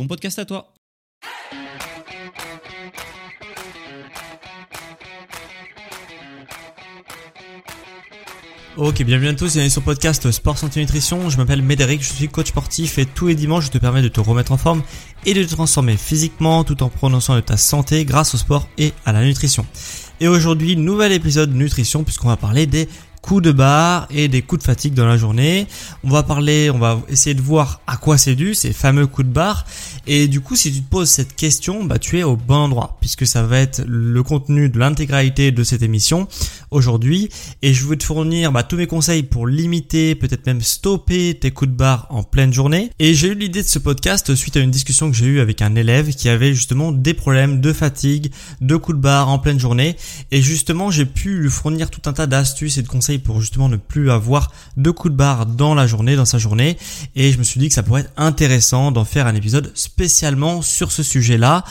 bon podcast à toi. Ok, bienvenue à tous, bienvenue sur le podcast Sport Santé Nutrition. Je m'appelle Médéric, je suis coach sportif et tous les dimanches je te permets de te remettre en forme et de te transformer physiquement tout en prononçant de ta santé grâce au sport et à la nutrition. Et aujourd'hui, nouvel épisode nutrition puisqu'on va parler des coups de barre et des coups de fatigue dans la journée. On va parler, on va essayer de voir à quoi c'est dû, ces fameux coups de barre. Et du coup, si tu te poses cette question, bah, tu es au bon endroit, puisque ça va être le contenu de l'intégralité de cette émission aujourd'hui. Et je veux te fournir bah, tous mes conseils pour limiter, peut-être même stopper tes coups de barre en pleine journée. Et j'ai eu l'idée de ce podcast suite à une discussion que j'ai eue avec un élève qui avait justement des problèmes de fatigue, de coups de barre en pleine journée. Et justement, j'ai pu lui fournir tout un tas d'astuces et de conseils pour justement ne plus avoir de coups de barre dans la journée, dans sa journée. Et je me suis dit que ça pourrait être intéressant d'en faire un épisode spécialement sur ce sujet-là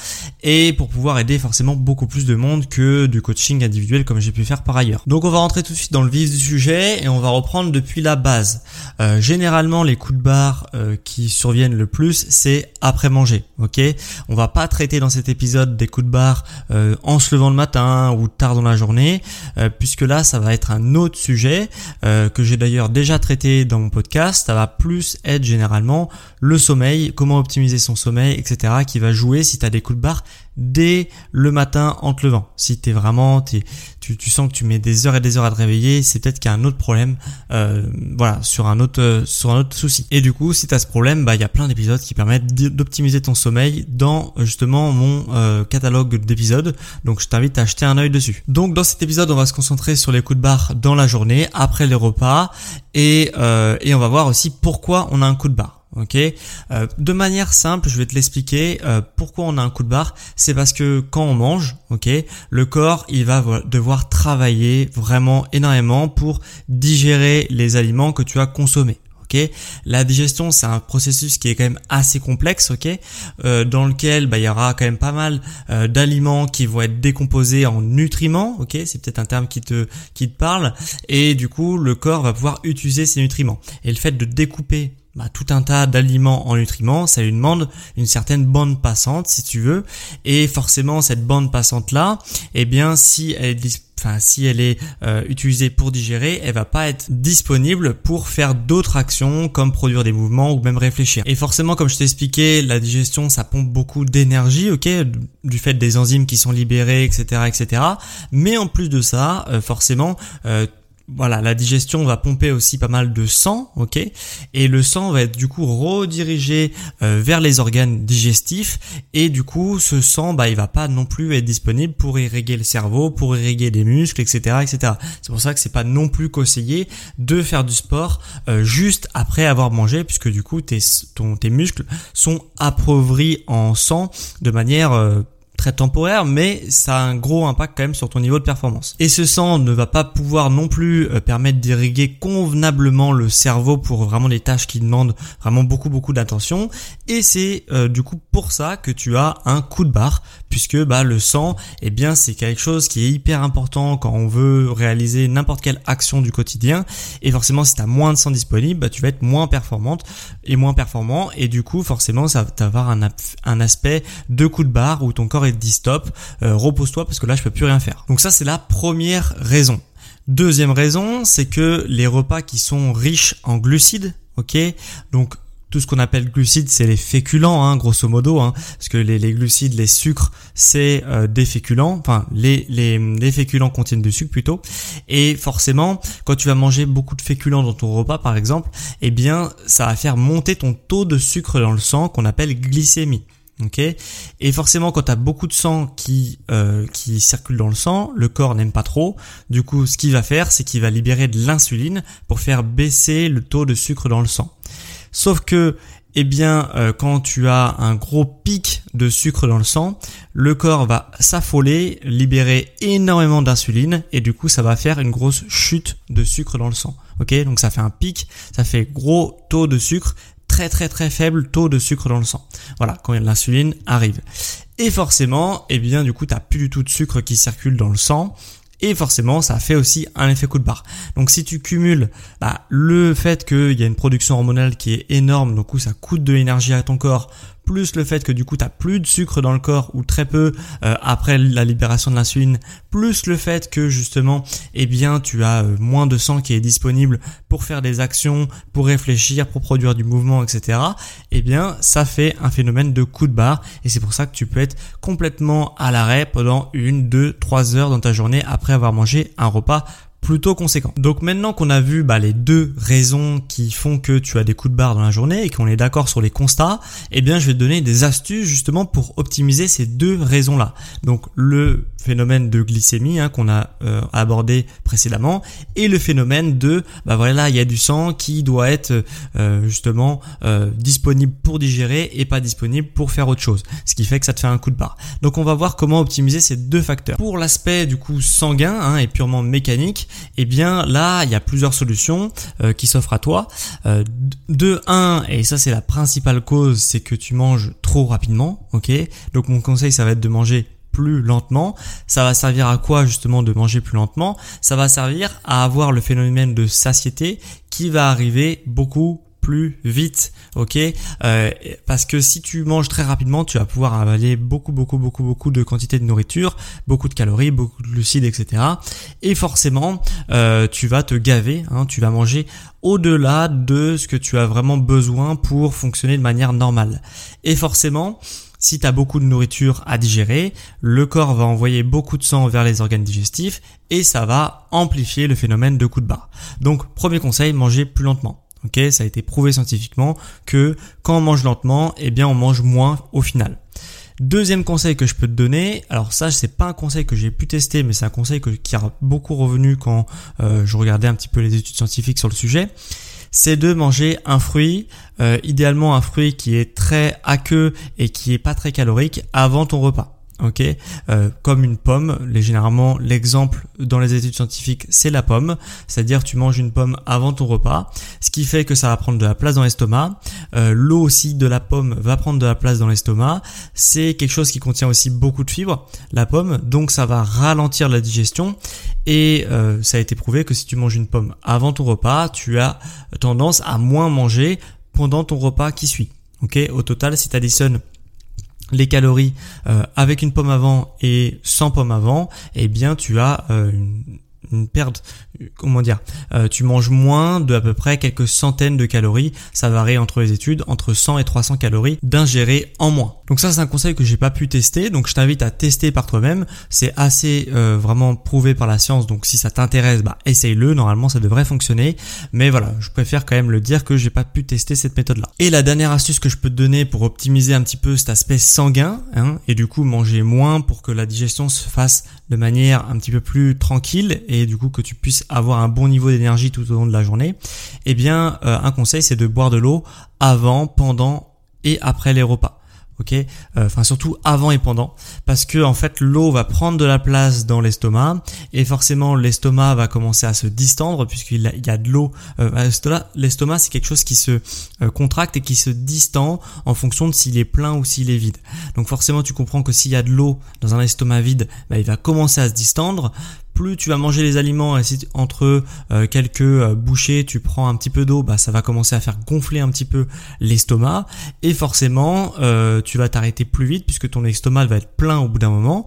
et pour pouvoir aider forcément beaucoup plus de monde que du coaching individuel comme j'ai pu faire par ailleurs. Donc on va rentrer tout de suite dans le vif du sujet et on va reprendre depuis la base. Euh, généralement les coups de barre euh, qui surviennent le plus c'est après manger. Ok, on va pas traiter dans cet épisode des coups de barre euh, en se levant le matin ou tard dans la journée puisque là ça va être un autre sujet que j'ai d'ailleurs déjà traité dans mon podcast. Ça va plus être généralement le sommeil, comment optimiser son sommeil, etc. qui va jouer si tu as des coups de barre dès le matin en te levant. Si t'es vraiment, tu, sens que tu mets des heures et des heures à te réveiller, c'est peut-être qu'il y a un autre problème, euh, voilà, sur un autre, sur un autre souci. Et du coup, si tu as ce problème, bah il y a plein d'épisodes qui permettent d'optimiser ton sommeil dans justement mon euh, catalogue d'épisodes. Donc je t'invite à acheter un œil dessus. Donc dans cet épisode, on va se concentrer sur les coups de barre dans la journée, après les repas, et, euh, et on va voir aussi pourquoi on a un coup de barre. Ok, euh, de manière simple, je vais te l'expliquer. Euh, pourquoi on a un coup de barre C'est parce que quand on mange, ok, le corps il va devoir travailler vraiment énormément pour digérer les aliments que tu as consommés. ok la digestion, c'est un processus qui est quand même assez complexe, ok, euh, dans lequel bah, il y aura quand même pas mal d'aliments qui vont être décomposés en nutriments, ok, c'est peut-être un terme qui te qui te parle, et du coup le corps va pouvoir utiliser ces nutriments. Et le fait de découper bah, tout un tas d'aliments en nutriments, ça lui demande une certaine bande passante si tu veux. Et forcément cette bande passante là, eh bien si elle est enfin si elle est euh, utilisée pour digérer, elle va pas être disponible pour faire d'autres actions comme produire des mouvements ou même réfléchir. Et forcément, comme je t'ai expliqué, la digestion ça pompe beaucoup d'énergie, ok, du fait des enzymes qui sont libérées, etc., etc. Mais en plus de ça, euh, forcément, euh, voilà, la digestion va pomper aussi pas mal de sang, ok? Et le sang va être du coup redirigé euh, vers les organes digestifs et du coup ce sang, bah, il va pas non plus être disponible pour irriguer le cerveau, pour irriguer des muscles, etc., etc. C'est pour ça que c'est pas non plus conseillé de faire du sport euh, juste après avoir mangé, puisque du coup tes, ton, tes muscles sont appauvris en sang de manière euh, très temporaire, mais ça a un gros impact quand même sur ton niveau de performance. Et ce sang ne va pas pouvoir non plus euh, permettre d'irriguer convenablement le cerveau pour vraiment des tâches qui demandent vraiment beaucoup beaucoup d'attention. Et c'est euh, du coup pour ça que tu as un coup de barre, puisque bah le sang, eh bien c'est quelque chose qui est hyper important quand on veut réaliser n'importe quelle action du quotidien. Et forcément, si tu as moins de sang disponible, bah, tu vas être moins performante et moins performant. Et du coup, forcément, ça va avoir un, un aspect de coup de barre où ton corps est dit stop, euh, repose-toi parce que là je peux plus rien faire. Donc ça c'est la première raison. Deuxième raison, c'est que les repas qui sont riches en glucides, ok, donc tout ce qu'on appelle glucides, c'est les féculents, hein, grosso modo, hein, parce que les, glucides, les sucres, c'est euh, des féculents, enfin les, les, les féculents contiennent du sucre plutôt, et forcément, quand tu vas manger beaucoup de féculents dans ton repas, par exemple, eh bien, ça va faire monter ton taux de sucre dans le sang, qu'on appelle glycémie. Et forcément, quand tu as beaucoup de sang qui euh, qui circule dans le sang, le corps n'aime pas trop. Du coup, ce qu'il va faire, c'est qu'il va libérer de l'insuline pour faire baisser le taux de sucre dans le sang. Sauf que, eh bien, euh, quand tu as un gros pic de sucre dans le sang, le corps va s'affoler, libérer énormément d'insuline et du coup, ça va faire une grosse chute de sucre dans le sang. Ok, donc ça fait un pic, ça fait gros taux de sucre, très très très faible taux de sucre dans le sang. Voilà, quand l'insuline arrive. Et forcément, eh bien, du coup, t'as plus du tout de sucre qui circule dans le sang et forcément ça fait aussi un effet coup de barre. Donc si tu cumules bah, le fait qu'il y a une production hormonale qui est énorme, donc coup ça coûte de l'énergie à ton corps, plus le fait que du coup tu as plus de sucre dans le corps ou très peu euh, après la libération de l'insuline, plus le fait que justement eh bien tu as euh, moins de sang qui est disponible pour faire des actions, pour réfléchir, pour produire du mouvement, etc. Eh bien ça fait un phénomène de coup de barre et c'est pour ça que tu peux être complètement à l'arrêt pendant une, deux, trois heures dans ta journée après avoir mangé un repas plutôt conséquent. Donc maintenant qu'on a vu bah, les deux raisons qui font que tu as des coups de barre dans la journée et qu'on est d'accord sur les constats, eh bien je vais te donner des astuces justement pour optimiser ces deux raisons-là. Donc le phénomène de glycémie hein, qu'on a euh, abordé précédemment et le phénomène de bah voilà il y a du sang qui doit être euh, justement euh, disponible pour digérer et pas disponible pour faire autre chose ce qui fait que ça te fait un coup de barre donc on va voir comment optimiser ces deux facteurs pour l'aspect du coup sanguin hein, et purement mécanique eh bien là il y a plusieurs solutions qui s'offrent à toi. De 1 et ça c'est la principale cause c'est que tu manges trop rapidement ok? Donc mon conseil ça va être de manger plus lentement. Ça va servir à quoi justement de manger plus lentement? Ça va servir à avoir le phénomène de satiété qui va arriver beaucoup plus vite, ok? Euh, Parce que si tu manges très rapidement, tu vas pouvoir avaler beaucoup, beaucoup, beaucoup, beaucoup de quantité de nourriture, beaucoup de calories, beaucoup de glucides, etc. Et forcément, euh, tu vas te gaver, hein, tu vas manger au-delà de ce que tu as vraiment besoin pour fonctionner de manière normale. Et forcément, si tu as beaucoup de nourriture à digérer, le corps va envoyer beaucoup de sang vers les organes digestifs et ça va amplifier le phénomène de coup de barre. Donc premier conseil, manger plus lentement. Ok, ça a été prouvé scientifiquement que quand on mange lentement, eh bien on mange moins au final. Deuxième conseil que je peux te donner, alors ça c'est pas un conseil que j'ai pu tester, mais c'est un conseil qui a beaucoup revenu quand euh, je regardais un petit peu les études scientifiques sur le sujet c'est de manger un fruit, euh, idéalement un fruit qui est très aqueux et qui est pas très calorique avant ton repas ok euh, comme une pomme les, généralement l'exemple dans les études scientifiques c'est la pomme. C'est-à-dire tu manges une pomme avant ton repas ce qui fait que ça va prendre de la place dans l'estomac. Euh, l'eau aussi de la pomme va prendre de la place dans l'estomac. C'est quelque chose qui contient aussi beaucoup de fibres la pomme donc ça va ralentir la digestion. Et euh, ça a été prouvé que si tu manges une pomme avant ton repas tu as tendance à moins manger pendant ton repas qui suit. Ok au total si tu additionnes les calories euh, avec une pomme avant et sans pomme avant, eh bien tu as euh, une, une perte, comment dire, euh, tu manges moins de à peu près quelques centaines de calories, ça varie entre les études, entre 100 et 300 calories d'ingérer en moins. Donc ça c'est un conseil que j'ai pas pu tester, donc je t'invite à tester par toi-même, c'est assez euh, vraiment prouvé par la science, donc si ça t'intéresse, bah essaye-le, normalement ça devrait fonctionner, mais voilà, je préfère quand même le dire que j'ai pas pu tester cette méthode-là. Et la dernière astuce que je peux te donner pour optimiser un petit peu cet aspect sanguin, hein, et du coup manger moins pour que la digestion se fasse de manière un petit peu plus tranquille et du coup que tu puisses avoir un bon niveau d'énergie tout au long de la journée, eh bien euh, un conseil c'est de boire de l'eau avant, pendant et après les repas. Ok euh, enfin surtout avant et pendant. Parce que en fait l'eau va prendre de la place dans l'estomac et forcément l'estomac va commencer à se distendre puisqu'il y a de l'eau euh, l'estomac c'est quelque chose qui se euh, contracte et qui se distend en fonction de s'il est plein ou s'il est vide. Donc forcément tu comprends que s'il y a de l'eau dans un estomac vide bah, il va commencer à se distendre plus tu vas manger les aliments et si entre euh, quelques euh, bouchées tu prends un petit peu d'eau, bah ça va commencer à faire gonfler un petit peu l'estomac. Et forcément euh, tu vas t'arrêter plus vite puisque ton estomac va être plein au bout d'un moment.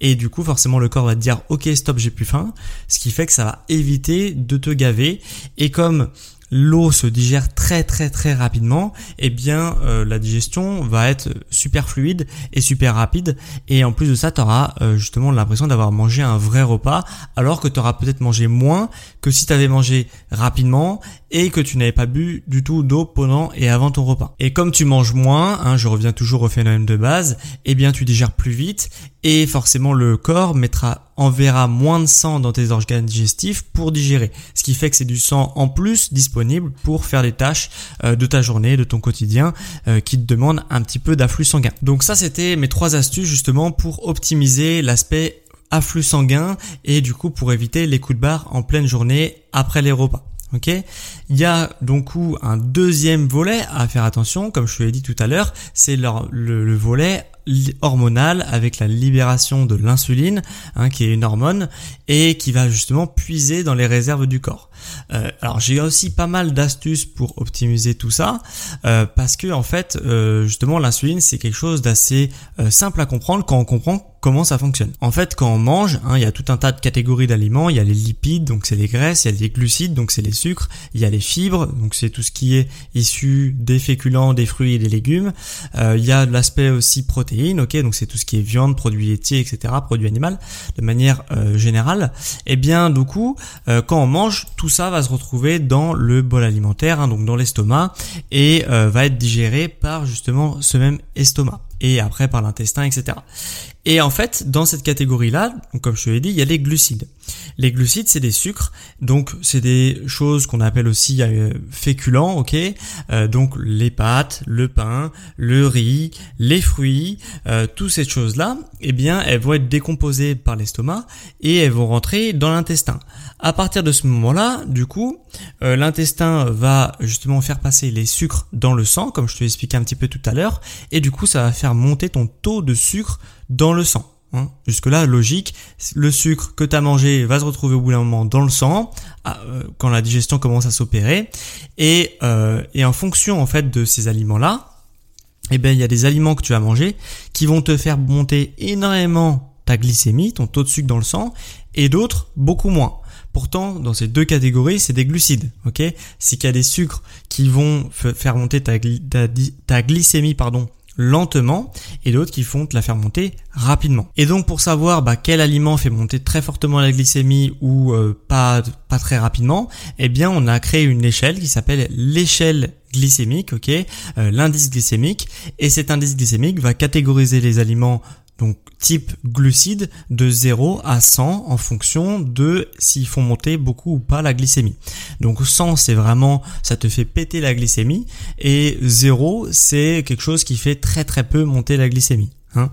Et du coup forcément le corps va te dire ok stop j'ai plus faim, ce qui fait que ça va éviter de te gaver. Et comme l'eau se digère très très très rapidement, eh bien euh, la digestion va être super fluide et super rapide. Et en plus de ça tu auras euh, justement l'impression d'avoir mangé un vrai repas alors que tu auras peut-être mangé moins que si tu avais mangé rapidement et que tu n'avais pas bu du tout d'eau pendant et avant ton repas. Et comme tu manges moins, hein, je reviens toujours au phénomène de base, eh bien tu digères plus vite et forcément le corps mettra enverra moins de sang dans tes organes digestifs pour digérer. Ce qui fait que c'est du sang en plus disponible pour faire les tâches euh, de ta journée, de ton quotidien euh, qui te demandent un petit peu d'afflux sanguin. Donc ça c'était mes trois astuces justement pour optimiser l'aspect afflux sanguin et du coup pour éviter les coups de barre en pleine journée après les repas. Il y a donc un deuxième volet à faire attention, comme je te l'ai dit tout à l'heure, c'est le, le, volet hormonal avec la libération de l'insuline, hein, qui est une hormone et qui va justement puiser dans les réserves du corps. Euh, alors j'ai aussi pas mal d'astuces pour optimiser tout ça, euh, parce que en fait, euh, justement, l'insuline c'est quelque chose d'assez simple à comprendre quand on comprend comment ça fonctionne. En fait, quand on mange, hein, il y a tout un tas de catégories d'aliments. Il y a les lipides, donc c'est les graisses. Il y a les glucides, donc c'est les sucres. Il y a les fibres, donc c'est tout ce qui est issu des féculents, des fruits et des légumes. Euh, il y a l'aspect aussi protéines, ok, donc c'est tout ce qui est viande, produits laitiers, etc., produits animaux, de manière euh, générale. Et eh bien, du coup, euh, quand on mange, tout ça va se retrouver dans le bol alimentaire, hein, donc dans l'estomac, et va être digéré par justement ce même estomac et après par l'intestin, etc. Et en fait, dans cette catégorie-là, comme je te l'ai dit, il y a les glucides. Les glucides, c'est des sucres, donc c'est des choses qu'on appelle aussi euh, féculents, ok euh, Donc les pâtes, le pain, le riz, les fruits, euh, toutes ces choses-là, eh bien, elles vont être décomposées par l'estomac et elles vont rentrer dans l'intestin. À partir de ce moment-là, du coup, l'intestin va justement faire passer les sucres dans le sang, comme je te l'ai expliqué un petit peu tout à l'heure, et du coup, ça va faire monter ton taux de sucre dans le sang. Hein. Jusque-là, logique, le sucre que tu as mangé va se retrouver au bout d'un moment dans le sang, ah, euh, quand la digestion commence à s'opérer, et, euh, et en fonction en fait de ces aliments-là, eh ben il y a des aliments que tu vas manger qui vont te faire monter énormément ta glycémie, ton taux de sucre dans le sang, et d'autres beaucoup moins. Pourtant, dans ces deux catégories, c'est des glucides, ok? C'est qu'il y a des sucres qui vont faire monter ta, ta glycémie, pardon, lentement et d'autres qui font te la faire monter rapidement. Et donc pour savoir bah, quel aliment fait monter très fortement la glycémie ou euh, pas pas très rapidement, eh bien on a créé une échelle qui s'appelle l'échelle glycémique, ok, euh, l'indice glycémique et cet indice glycémique va catégoriser les aliments donc type glucides de 0 à 100 en fonction de s'ils font monter beaucoup ou pas la glycémie. Donc 100 c'est vraiment ça te fait péter la glycémie et 0 c'est quelque chose qui fait très très peu monter la glycémie. Hein.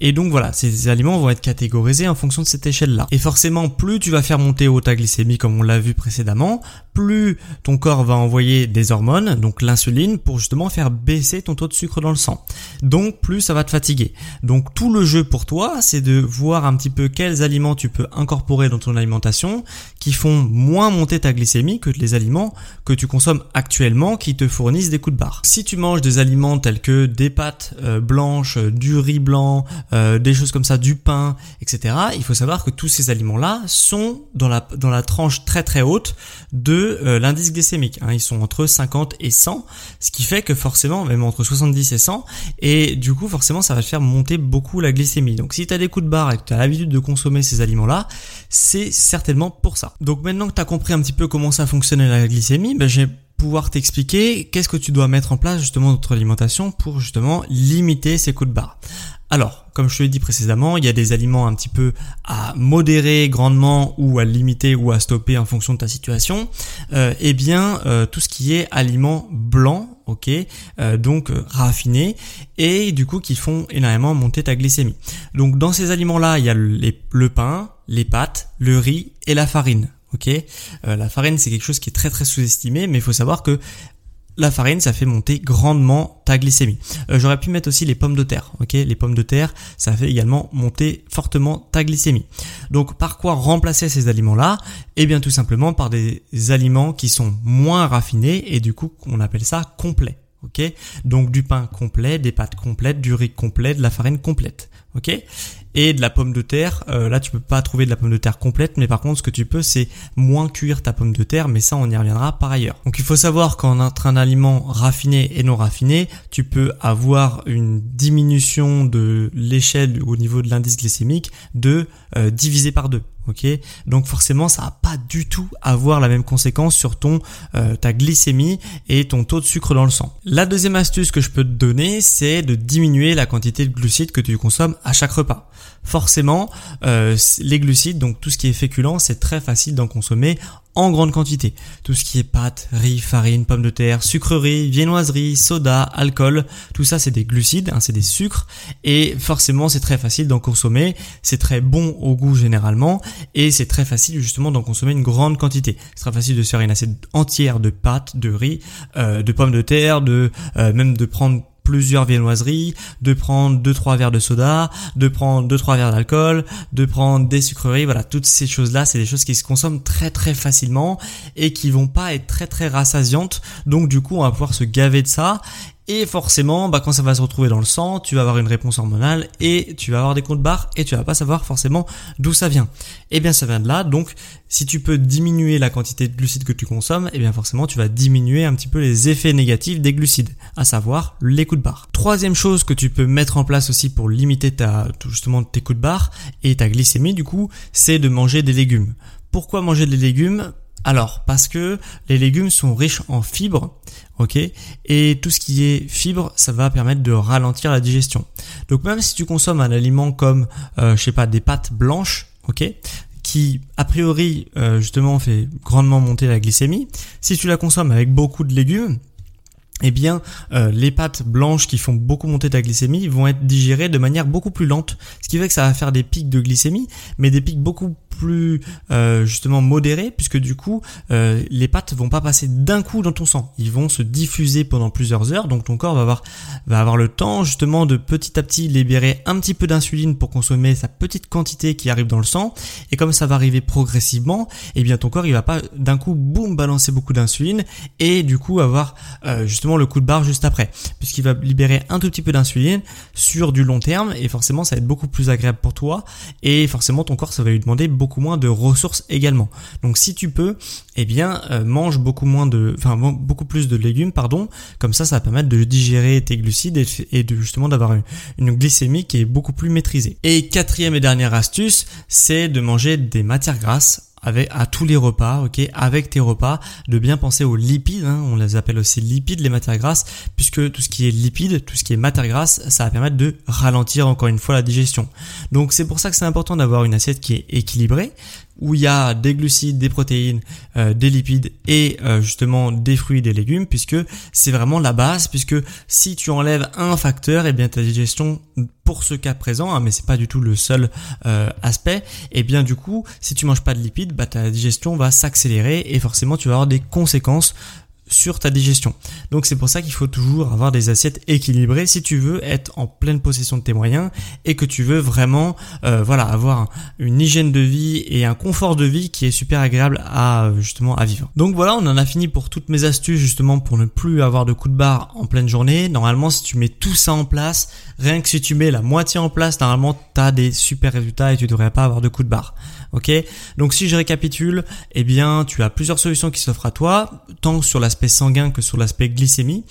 Et donc voilà, ces aliments vont être catégorisés en fonction de cette échelle-là. Et forcément, plus tu vas faire monter haut ta glycémie, comme on l'a vu précédemment, plus ton corps va envoyer des hormones, donc l'insuline, pour justement faire baisser ton taux de sucre dans le sang. Donc plus ça va te fatiguer. Donc tout le jeu pour toi, c'est de voir un petit peu quels aliments tu peux incorporer dans ton alimentation qui font moins monter ta glycémie que les aliments que tu consommes actuellement qui te fournissent des coups de barre. Si tu manges des aliments tels que des pâtes euh, blanches, du riz blanc, euh, des choses comme ça, du pain, etc. Il faut savoir que tous ces aliments-là sont dans la, dans la tranche très très haute de euh, l'indice glycémique. Hein. Ils sont entre 50 et 100, ce qui fait que forcément, même entre 70 et 100, et du coup forcément ça va faire monter beaucoup la glycémie. Donc si tu as des coups de barre et que tu as l'habitude de consommer ces aliments-là, c'est certainement pour ça. Donc maintenant que tu as compris un petit peu comment ça fonctionne la glycémie, ben j'ai pouvoir t'expliquer qu'est-ce que tu dois mettre en place justement dans ton alimentation pour justement limiter ces coups de barre. Alors, comme je te l'ai dit précédemment, il y a des aliments un petit peu à modérer grandement ou à limiter ou à stopper en fonction de ta situation. Euh, eh bien, euh, tout ce qui est aliments blancs, ok, euh, donc euh, raffinés et du coup qui font énormément monter ta glycémie. Donc dans ces aliments-là, il y a le pain, les pâtes, le riz et la farine. Ok, euh, la farine c'est quelque chose qui est très très sous-estimé, mais il faut savoir que la farine, ça fait monter grandement ta glycémie. Euh, j'aurais pu mettre aussi les pommes de terre. Ok, les pommes de terre, ça fait également monter fortement ta glycémie. Donc, par quoi remplacer ces aliments-là Eh bien, tout simplement par des aliments qui sont moins raffinés et du coup, on appelle ça complet. Ok, donc du pain complet, des pâtes complètes, du riz complet, de la farine complète. ok? Et de la pomme de terre. Euh, là, tu peux pas trouver de la pomme de terre complète, mais par contre, ce que tu peux, c'est moins cuire ta pomme de terre, mais ça, on y reviendra par ailleurs. Donc, il faut savoir qu'entre un aliment raffiné et non raffiné, tu peux avoir une diminution de l'échelle au niveau de l'indice glycémique de euh, divisé par deux. Ok, donc forcément, ça va pas du tout avoir la même conséquence sur ton euh, ta glycémie et ton taux de sucre dans le sang. La deuxième astuce que je peux te donner, c'est de diminuer la quantité de glucides que tu consommes à chaque repas forcément, euh, les glucides, donc tout ce qui est féculent, c'est très facile d'en consommer en grande quantité. Tout ce qui est pâtes, riz, farine, pommes de terre, sucreries, viennoiseries, soda, alcool, tout ça c'est des glucides, hein, c'est des sucres et forcément c'est très facile d'en consommer, c'est très bon au goût généralement et c'est très facile justement d'en consommer une grande quantité. C'est très facile de se faire une assiette entière de pâtes, de riz, euh, de pommes de terre, de euh, même de prendre plusieurs viennoiseries, de prendre deux trois verres de soda, de prendre deux trois verres d'alcool, de prendre des sucreries, voilà, toutes ces choses-là, c'est des choses qui se consomment très très facilement et qui vont pas être très très rassasiantes. Donc du coup, on va pouvoir se gaver de ça et forcément, bah, quand ça va se retrouver dans le sang, tu vas avoir une réponse hormonale et tu vas avoir des comptes barres et tu vas pas savoir forcément d'où ça vient. Eh bien, ça vient de là. Donc, si tu peux diminuer la quantité de glucides que tu consommes, eh bien forcément, tu vas diminuer un petit peu les effets négatifs des glucides, à savoir les coups de barre. Troisième chose que tu peux mettre en place aussi pour limiter ta, justement tes coups de barre et ta glycémie, du coup, c'est de manger des légumes. Pourquoi manger des légumes? Alors, parce que les légumes sont riches en fibres, ok Et tout ce qui est fibres, ça va permettre de ralentir la digestion. Donc même si tu consommes un aliment comme, euh, je sais pas, des pâtes blanches, ok qui a priori euh, justement fait grandement monter la glycémie, si tu la consommes avec beaucoup de légumes, eh bien, euh, les pâtes blanches qui font beaucoup monter ta glycémie vont être digérées de manière beaucoup plus lente, ce qui fait que ça va faire des pics de glycémie, mais des pics beaucoup plus euh, justement modérés, puisque du coup, euh, les pâtes vont pas passer d'un coup dans ton sang, ils vont se diffuser pendant plusieurs heures, donc ton corps va avoir va avoir le temps justement de petit à petit libérer un petit peu d'insuline pour consommer sa petite quantité qui arrive dans le sang, et comme ça va arriver progressivement, eh bien ton corps il va pas d'un coup boum balancer beaucoup d'insuline et du coup avoir justement le coup de barre juste après, puisqu'il va libérer un tout petit peu d'insuline sur du long terme et forcément ça va être beaucoup plus agréable pour toi et forcément ton corps ça va lui demander beaucoup moins de ressources également. Donc si tu peux, eh bien euh, mange beaucoup moins de, enfin beaucoup plus de légumes, pardon, comme ça ça va permettre de digérer tes glucides et, de justement d'avoir une, une glycémie qui est beaucoup plus maîtrisée. Et quatrième et dernière astuce, c'est de manger des matières grasses avec à tous les repas, ok, avec tes repas, de bien penser aux lipides, hein, on les appelle aussi lipides, les matières grasses, puisque tout ce qui est lipides, tout ce qui est matières grasses, ça va permettre de ralentir encore une fois la digestion. Donc c'est pour ça que c'est important d'avoir une assiette qui est équilibrée, où il y a des glucides, des protéines, euh, des lipides et euh, justement des fruits des légumes, puisque c'est vraiment la base, puisque si tu enlèves un facteur, et eh bien ta digestion, pour ce cas présent, hein, mais c'est pas du tout le seul euh, aspect, et eh bien du coup, si tu manges pas de lipides, bah, ta digestion va s'accélérer et forcément tu vas avoir des conséquences sur ta digestion. Donc c'est pour ça qu'il faut toujours avoir des assiettes équilibrées si tu veux être en pleine possession de tes moyens et que tu veux vraiment euh, voilà avoir une hygiène de vie et un confort de vie qui est super agréable à justement à vivre. Donc voilà, on en a fini pour toutes mes astuces justement pour ne plus avoir de coups de barre en pleine journée. Normalement, si tu mets tout ça en place, rien que si tu mets la moitié en place, normalement tu as des super résultats et tu devrais pas avoir de coups de barre. Ok? Donc si je récapitule, eh bien tu as plusieurs solutions qui s'offrent à toi, tant sur l'aspect sanguin que sur l'aspect glycémie.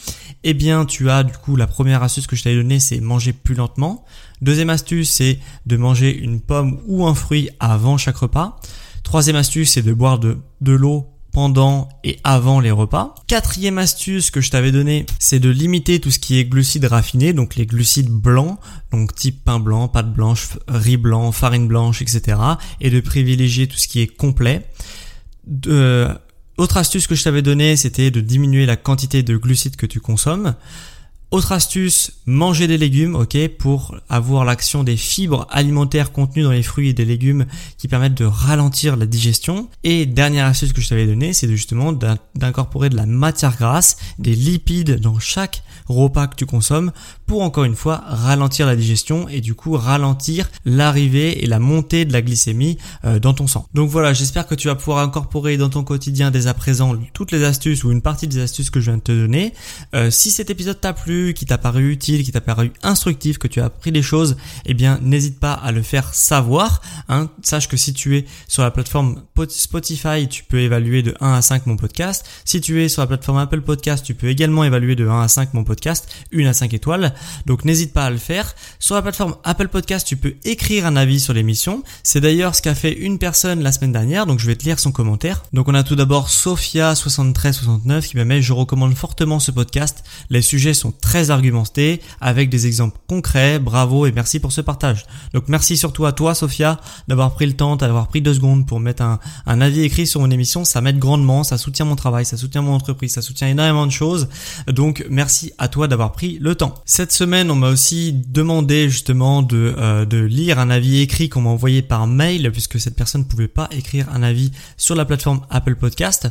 Eh bien tu as du coup la première astuce que je t'avais donnée, c'est manger plus lentement. Deuxième astuce, c'est de manger une pomme ou un fruit avant chaque repas. Troisième astuce, c'est de boire de, de l'eau pendant et avant les repas. Quatrième astuce que je t'avais donné, c'est de limiter tout ce qui est glucides raffinés, donc les glucides blancs, donc type pain blanc, pâte blanche, riz blanc, farine blanche, etc. Et de privilégier tout ce qui est complet. Autre astuce que je t'avais donné, c'était de diminuer la quantité de glucides que tu consommes. Autre astuce, manger des légumes, ok, pour avoir l'action des fibres alimentaires contenues dans les fruits et des légumes qui permettent de ralentir la digestion. Et dernière astuce que je t'avais donnée, c'est justement d'incorporer de la matière grasse, des lipides dans chaque repas que tu consommes pour encore une fois ralentir la digestion et du coup ralentir l'arrivée et la montée de la glycémie euh, dans ton sang. Donc voilà, j'espère que tu vas pouvoir incorporer dans ton quotidien dès à présent toutes les astuces ou une partie des astuces que je viens de te donner. Euh, si cet épisode t'a plu, qui t'a paru utile, qui t'a paru instructif, que tu as appris des choses, eh bien n'hésite pas à le faire savoir. Hein. Sache que si tu es sur la plateforme Spotify, tu peux évaluer de 1 à 5 mon podcast. Si tu es sur la plateforme Apple Podcast, tu peux également évaluer de 1 à 5 mon podcast, 1 à 5 étoiles. Donc n'hésite pas à le faire. Sur la plateforme Apple Podcast, tu peux écrire un avis sur l'émission. C'est d'ailleurs ce qu'a fait une personne la semaine dernière, donc je vais te lire son commentaire. Donc on a tout d'abord Sophia7369 qui me met je recommande fortement ce podcast. Les sujets sont très argumentés avec des exemples concrets. Bravo et merci pour ce partage. Donc merci surtout à toi Sophia d'avoir pris le temps, d'avoir pris deux secondes pour mettre un, un avis écrit sur mon émission. Ça m'aide grandement, ça soutient mon travail, ça soutient mon entreprise, ça soutient énormément de choses. Donc merci à toi d'avoir pris le temps. Cette semaine, on m'a aussi demandé justement de, euh, de lire un avis écrit qu'on m'a envoyé par mail puisque cette personne ne pouvait pas écrire un avis sur la plateforme Apple Podcast.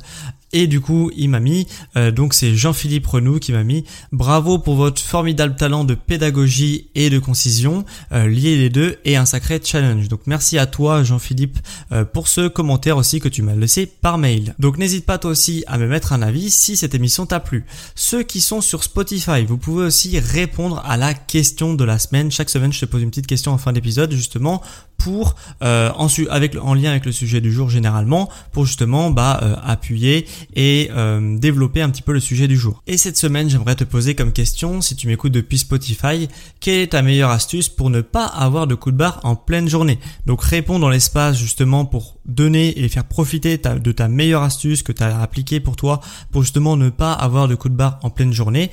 Et du coup, il m'a mis, euh, donc c'est Jean-Philippe Renou qui m'a mis, bravo pour votre formidable talent de pédagogie et de concision, euh, lier les deux et un sacré challenge. Donc merci à toi Jean-Philippe euh, pour ce commentaire aussi que tu m'as laissé par mail. Donc n'hésite pas toi aussi à me mettre un avis si cette émission t'a plu. Ceux qui sont sur Spotify, vous pouvez aussi répondre à la question de la semaine. Chaque semaine, je te pose une petite question en fin d'épisode justement pour euh, en, avec, en lien avec le sujet du jour généralement pour justement bah, euh, appuyer et euh, développer un petit peu le sujet du jour. Et cette semaine j'aimerais te poser comme question si tu m'écoutes depuis Spotify quelle est ta meilleure astuce pour ne pas avoir de coup de barre en pleine journée? Donc réponds dans l'espace justement pour donner et faire profiter de ta meilleure astuce que tu as appliquée pour toi pour justement ne pas avoir de coup de barre en pleine journée.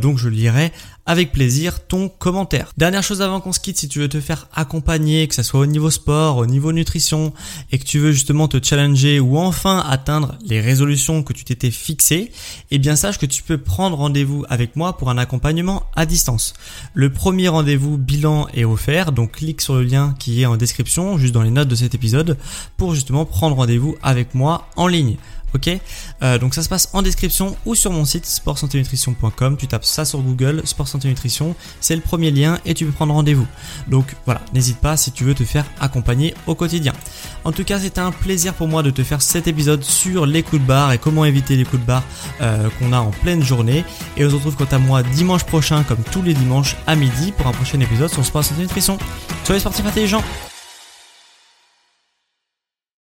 donc je lirai avec plaisir ton commentaire. Dernière chose avant qu'on se quitte, si tu veux te faire accompagner, que ce soit au niveau sport, au niveau nutrition, et que tu veux justement te challenger ou enfin atteindre les résolutions que tu t'étais fixées, eh bien sache que tu peux prendre rendez-vous avec moi pour un accompagnement à distance. Le premier rendez-vous bilan est offert, donc clique sur le lien qui est en description, juste dans les notes de cet épisode, pour justement prendre rendez-vous avec moi en ligne. Ok euh, Donc ça se passe en description ou sur mon site sportsanténutrition.com. Tu tapes ça sur Google, Sport Santé Nutrition, c'est le premier lien et tu peux prendre rendez-vous. Donc voilà, n'hésite pas si tu veux te faire accompagner au quotidien. En tout cas, c'était un plaisir pour moi de te faire cet épisode sur les coups de barre et comment éviter les coups de barre euh, qu'on a en pleine journée. Et on se retrouve quant à moi dimanche prochain, comme tous les dimanches à midi, pour un prochain épisode sur Sport Santé Nutrition. Soyez sportifs intelligents